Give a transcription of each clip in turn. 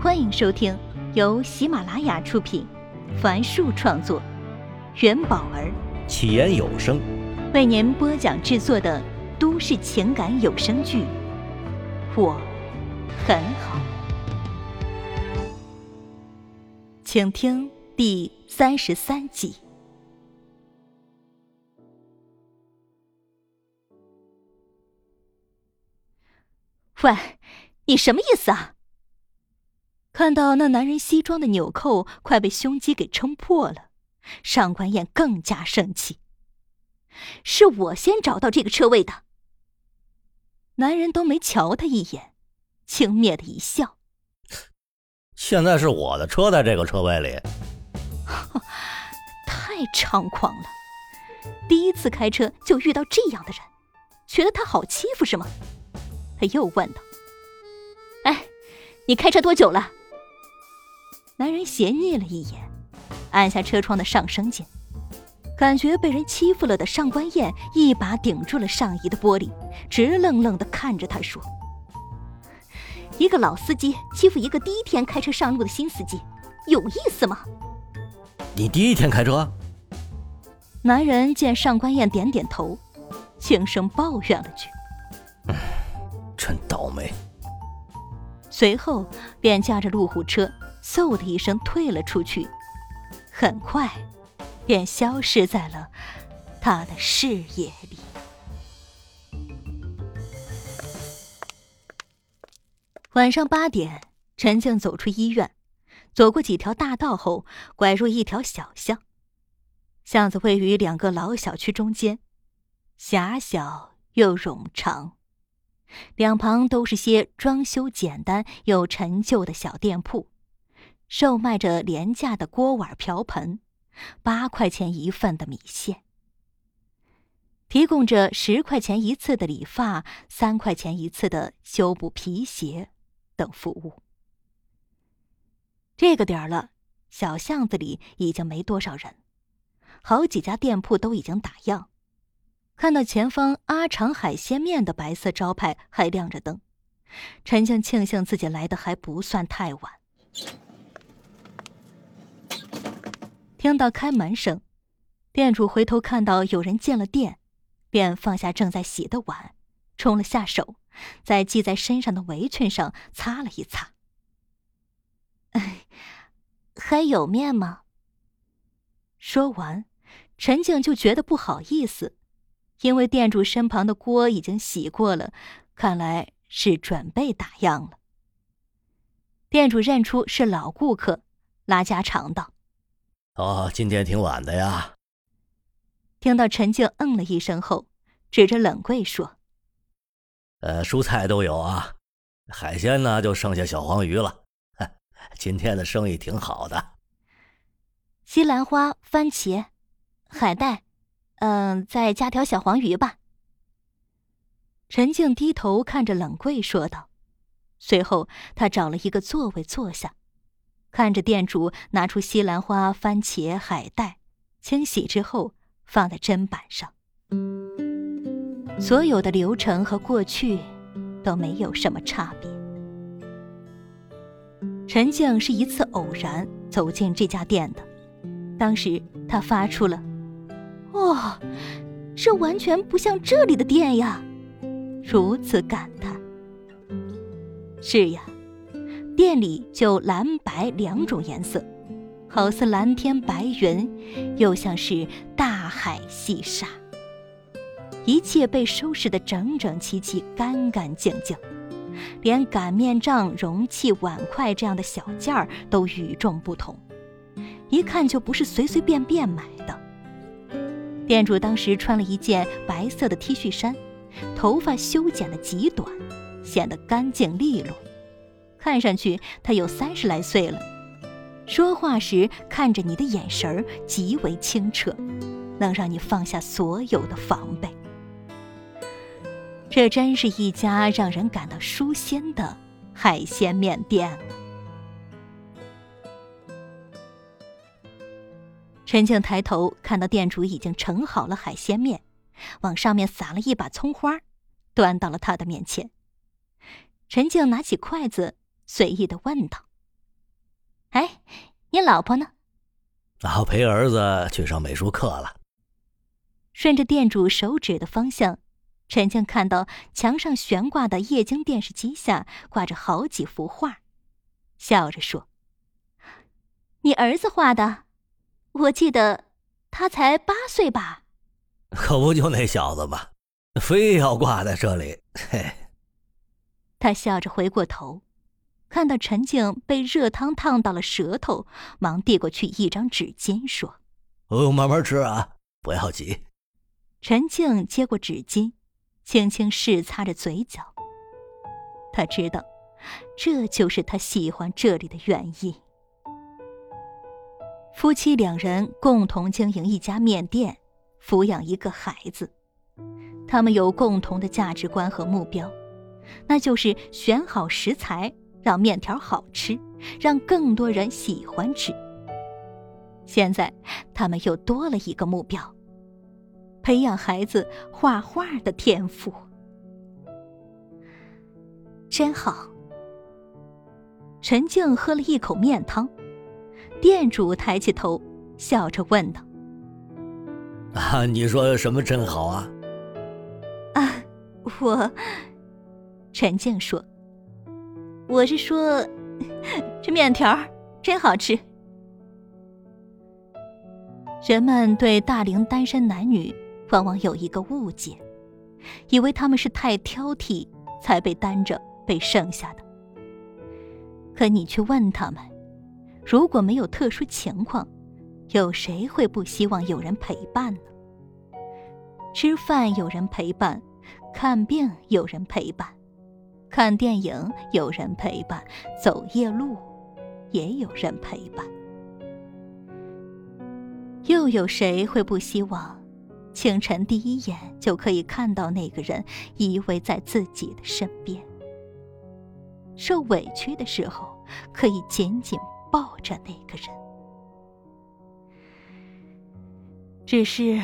欢迎收听由喜马拉雅出品，凡树创作，元宝儿起言有声为您播讲制作的都市情感有声剧《我很好》，请听第三十三集。喂，你什么意思啊？看到那男人西装的纽扣快被胸肌给撑破了，上官燕更加生气。是我先找到这个车位的。男人都没瞧他一眼，轻蔑的一笑。现在是我的车在这个车位里，太猖狂了！第一次开车就遇到这样的人，觉得他好欺负是吗？他又问道：“哎，你开车多久了？”男人斜睨了一眼，按下车窗的上升键，感觉被人欺负了的上官燕一把顶住了上移的玻璃，直愣愣的看着他说：“一个老司机欺负一个第一天开车上路的新司机，有意思吗？”你第一天开车？男人见上官燕点点头，轻声抱怨了句：“真倒霉。”随后便驾着路虎车。嗖的一声退了出去，很快便消失在了他的视野里。晚上八点，陈静走出医院，走过几条大道后，拐入一条小巷。巷子位于两个老小区中间，狭小又冗长，两旁都是些装修简单又陈旧的小店铺。售卖着廉价的锅碗瓢盆，八块钱一份的米线，提供着十块钱一次的理发，三块钱一次的修补皮鞋等服务。这个点儿了，小巷子里已经没多少人，好几家店铺都已经打烊。看到前方阿长海鲜面的白色招牌还亮着灯，陈静庆幸自己来的还不算太晚。听到开门声，店主回头看到有人进了店，便放下正在洗的碗，冲了下手，在系在身上的围裙上擦了一擦。还有面吗？说完，陈静就觉得不好意思，因为店主身旁的锅已经洗过了，看来是准备打烊了。店主认出是老顾客，拉家常道。哦，今天挺晚的呀。听到陈静嗯了一声后，指着冷柜说：“呃，蔬菜都有啊，海鲜呢就剩下小黄鱼了。今天的生意挺好的。西兰花、番茄、海带，嗯，再加条小黄鱼吧。”陈静低头看着冷柜说道，随后他找了一个座位坐下。看着店主拿出西兰花、番茄、海带，清洗之后放在砧板上，所有的流程和过去都没有什么差别。陈静是一次偶然走进这家店的，当时他发出了“哇，这完全不像这里的店呀”，如此感叹。是呀。店里就蓝白两种颜色，好似蓝天白云，又像是大海细沙。一切被收拾得整整齐齐、干干净净，连擀面杖、容器、碗筷这样的小件儿都与众不同，一看就不是随随便便买的。店主当时穿了一件白色的 T 恤衫，头发修剪得极短，显得干净利落。看上去他有三十来岁了，说话时看着你的眼神儿极为清澈，能让你放下所有的防备。这真是一家让人感到舒心的海鲜面店。陈静抬头看到店主已经盛好了海鲜面，往上面撒了一把葱花，端到了他的面前。陈静拿起筷子。随意的问道：“哎，你老婆呢？啊，陪儿子去上美术课了。顺着店主手指的方向，陈静看到墙上悬挂的液晶电视机下挂着好几幅画，笑着说：“你儿子画的？我记得他才八岁吧？”可不就那小子吗？非要挂在这里。嘿。他笑着回过头。看到陈静被热汤烫到了舌头，忙递过去一张纸巾，说：“哦，慢慢吃啊，不要急。”陈静接过纸巾，轻轻拭擦着嘴角。他知道，这就是他喜欢这里的原因。夫妻两人共同经营一家面店，抚养一个孩子，他们有共同的价值观和目标，那就是选好食材。让面条好吃，让更多人喜欢吃。现在他们又多了一个目标：培养孩子画画的天赋。真好。陈静喝了一口面汤，店主抬起头，笑着问道：“啊，你说什么真好啊？”啊，我……陈静说。我是说，这面条真好吃。人们对大龄单身男女往往有一个误解，以为他们是太挑剔才被单着被剩下的。可你去问他们，如果没有特殊情况，有谁会不希望有人陪伴呢？吃饭有人陪伴，看病有人陪伴。看电影有人陪伴，走夜路也有人陪伴。又有谁会不希望清晨第一眼就可以看到那个人依偎在自己的身边？受委屈的时候可以紧紧抱着那个人。只是，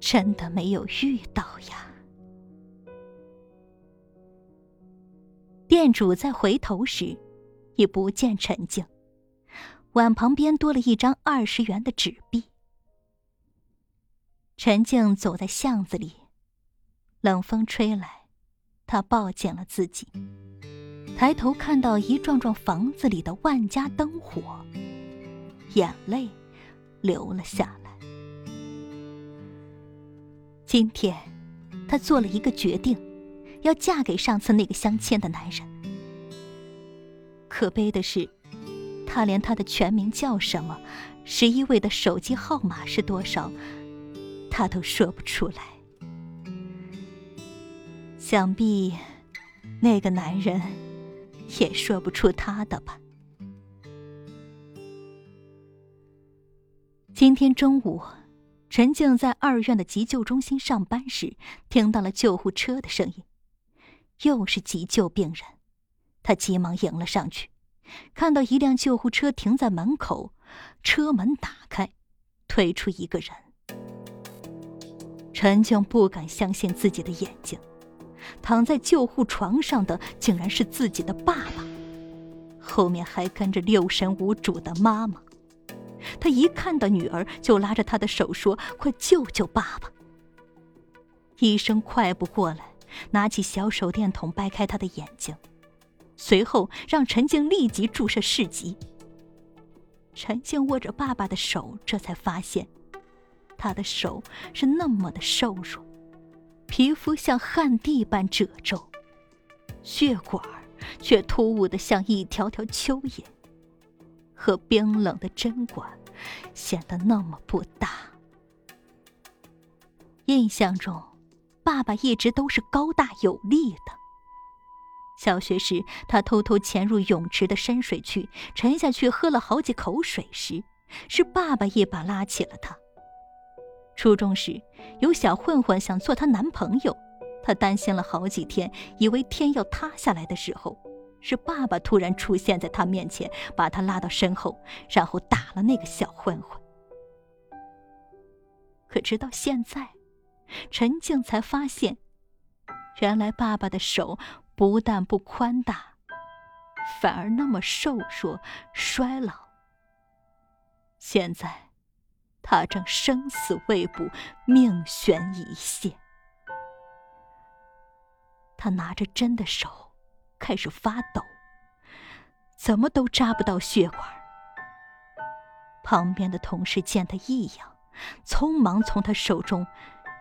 真的没有遇到呀。店主在回头时，已不见陈静。碗旁边多了一张二十元的纸币。陈静走在巷子里，冷风吹来，她抱紧了自己，抬头看到一幢幢房子里的万家灯火，眼泪流了下来。今天，她做了一个决定。要嫁给上次那个相亲的男人。可悲的是，他连他的全名叫什么，十一位的手机号码是多少，他都说不出来。想必，那个男人也说不出他的吧。今天中午，陈静在二院的急救中心上班时，听到了救护车的声音。又是急救病人，他急忙迎了上去，看到一辆救护车停在门口，车门打开，推出一个人。陈静不敢相信自己的眼睛，躺在救护床上的竟然是自己的爸爸，后面还跟着六神无主的妈妈。他一看到女儿，就拉着她的手说：“快救救爸爸！”医生快步过来。拿起小手电筒，掰开他的眼睛，随后让陈静立即注射试剂。陈静握着爸爸的手，这才发现，他的手是那么的瘦弱，皮肤像旱地般褶皱，血管却突兀的像一条条蚯蚓，和冰冷的针管显得那么不搭。印象中。爸爸一直都是高大有力的。小学时，他偷偷潜入泳池的深水区，沉下去喝了好几口水时，是爸爸一把拉起了他。初中时，有小混混想做她男朋友，他担心了好几天，以为天要塌下来的时候，是爸爸突然出现在他面前，把他拉到身后，然后打了那个小混混。可直到现在。陈静才发现，原来爸爸的手不但不宽大，反而那么瘦弱、衰老。现在，他正生死未卜，命悬一线。他拿着针的手开始发抖，怎么都扎不到血管。旁边的同事见他异样，匆忙从他手中